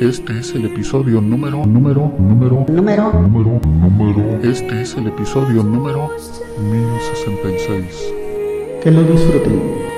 Este es el episodio número, número, número, número, número, número. Este es el episodio número 1066. Que lo disfruten.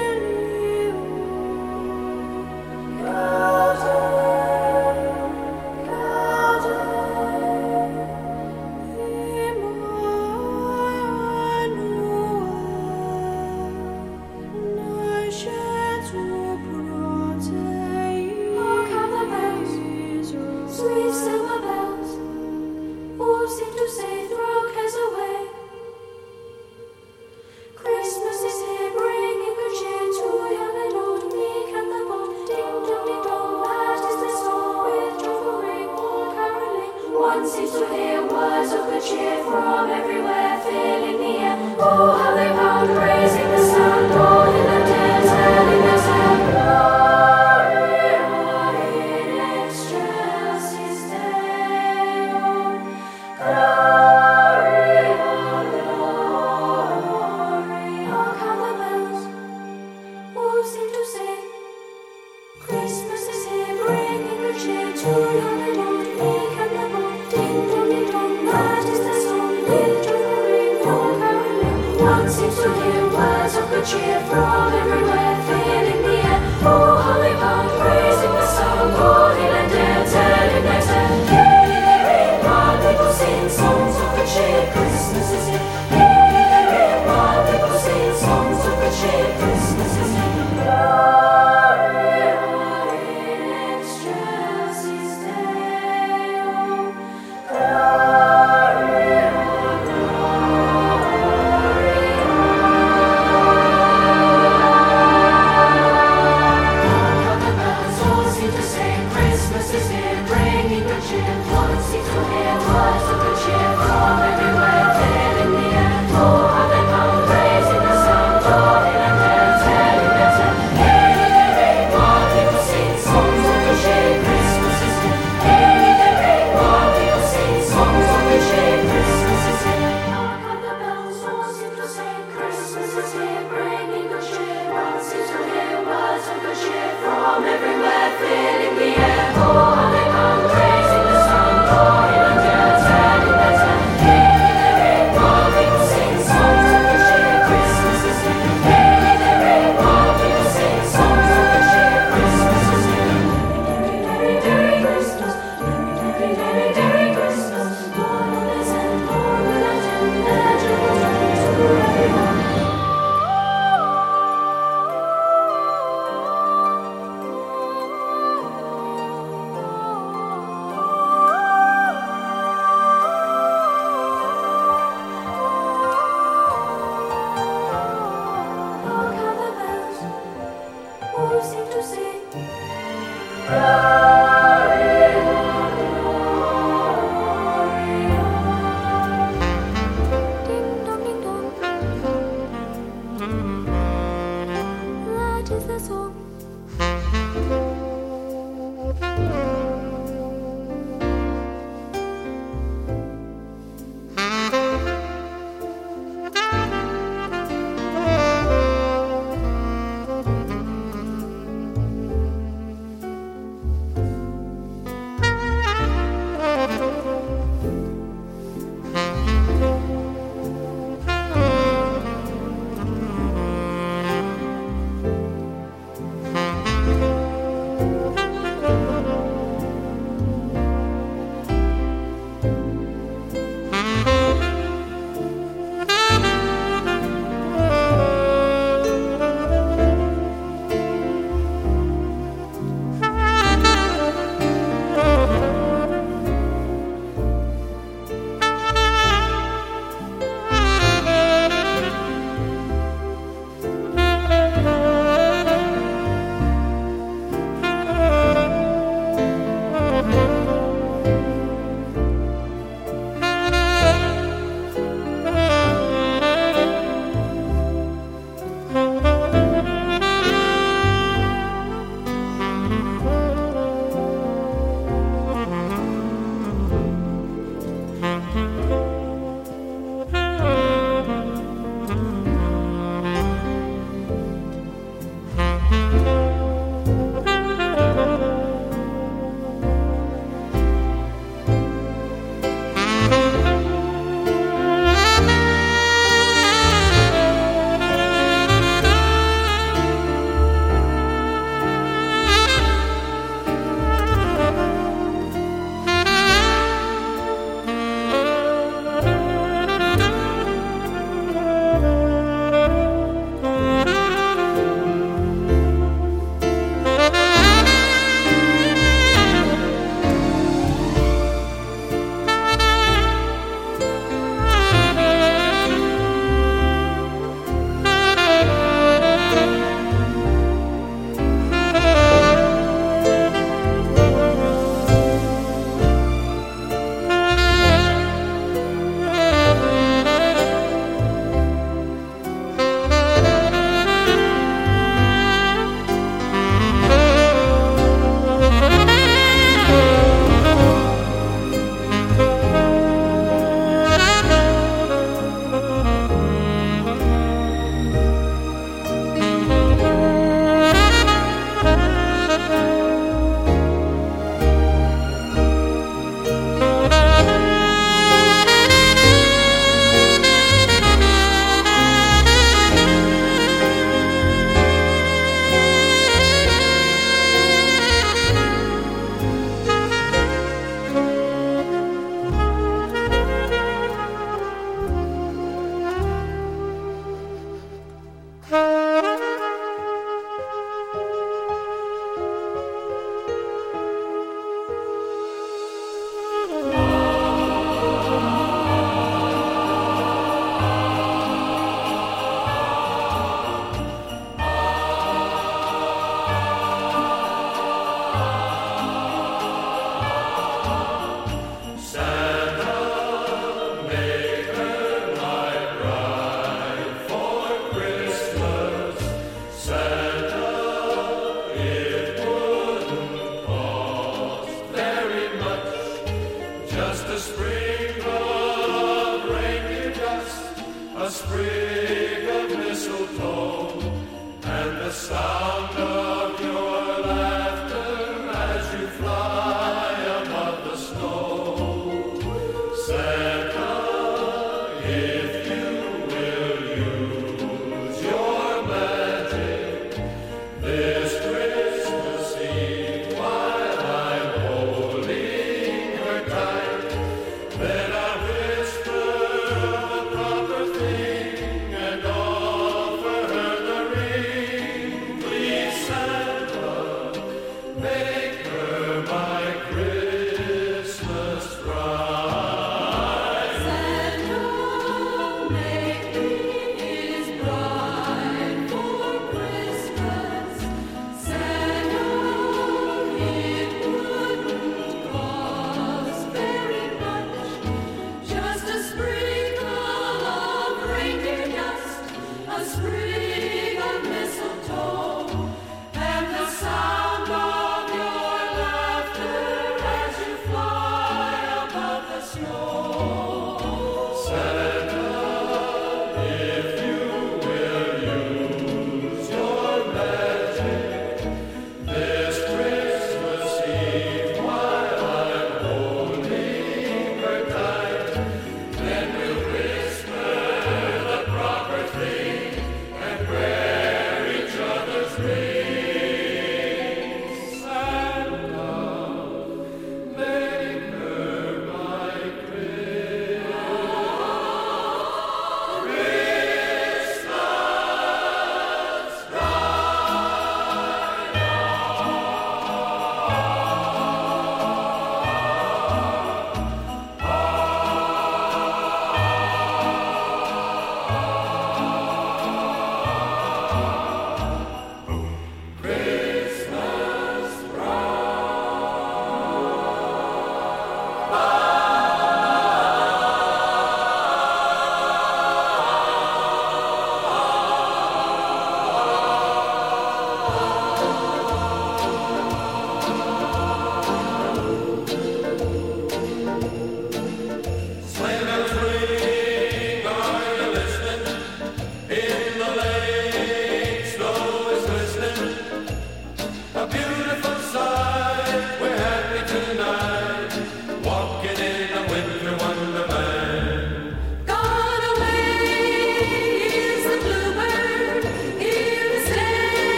Amen.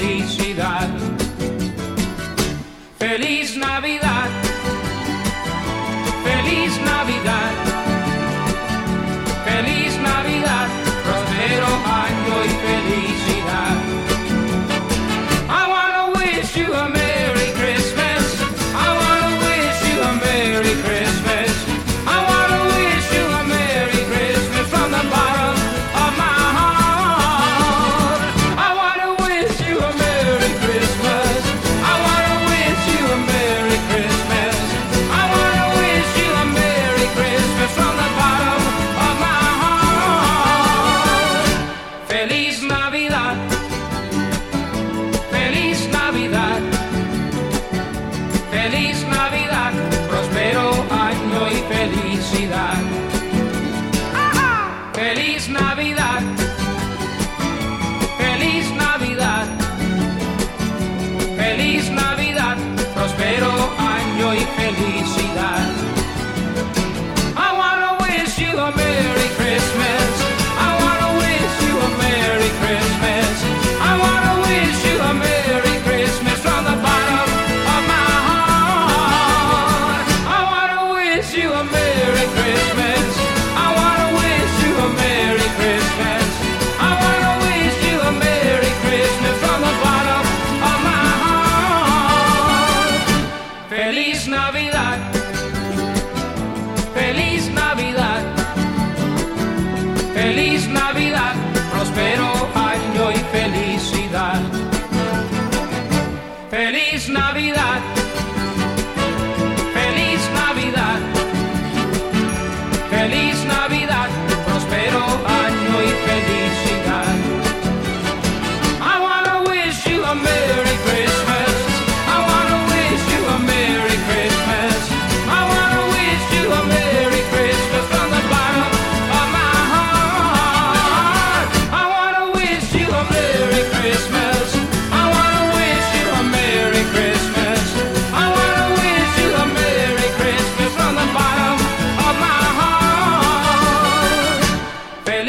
Felicidad. Feliz Navidad,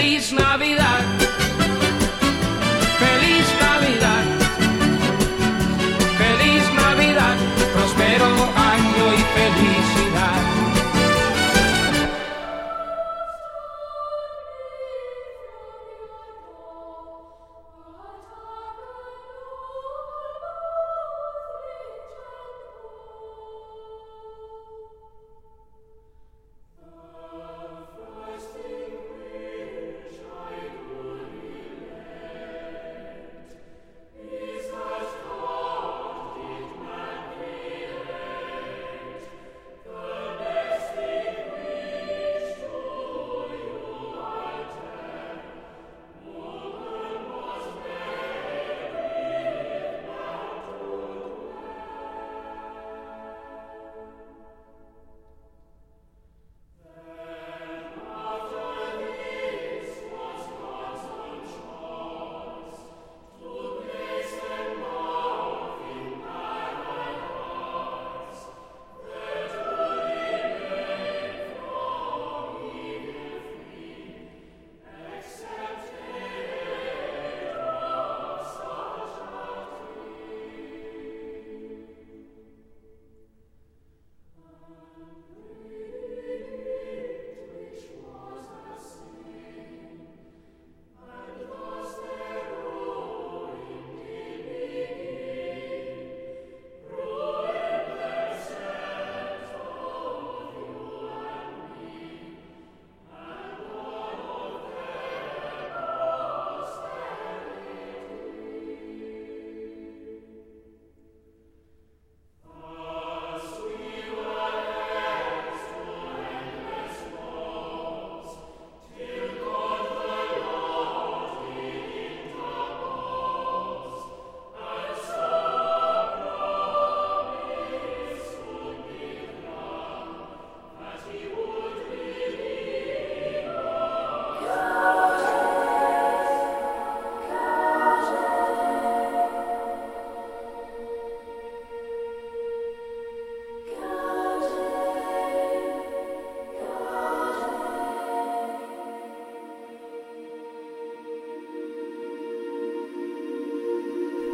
Feliz Navidad.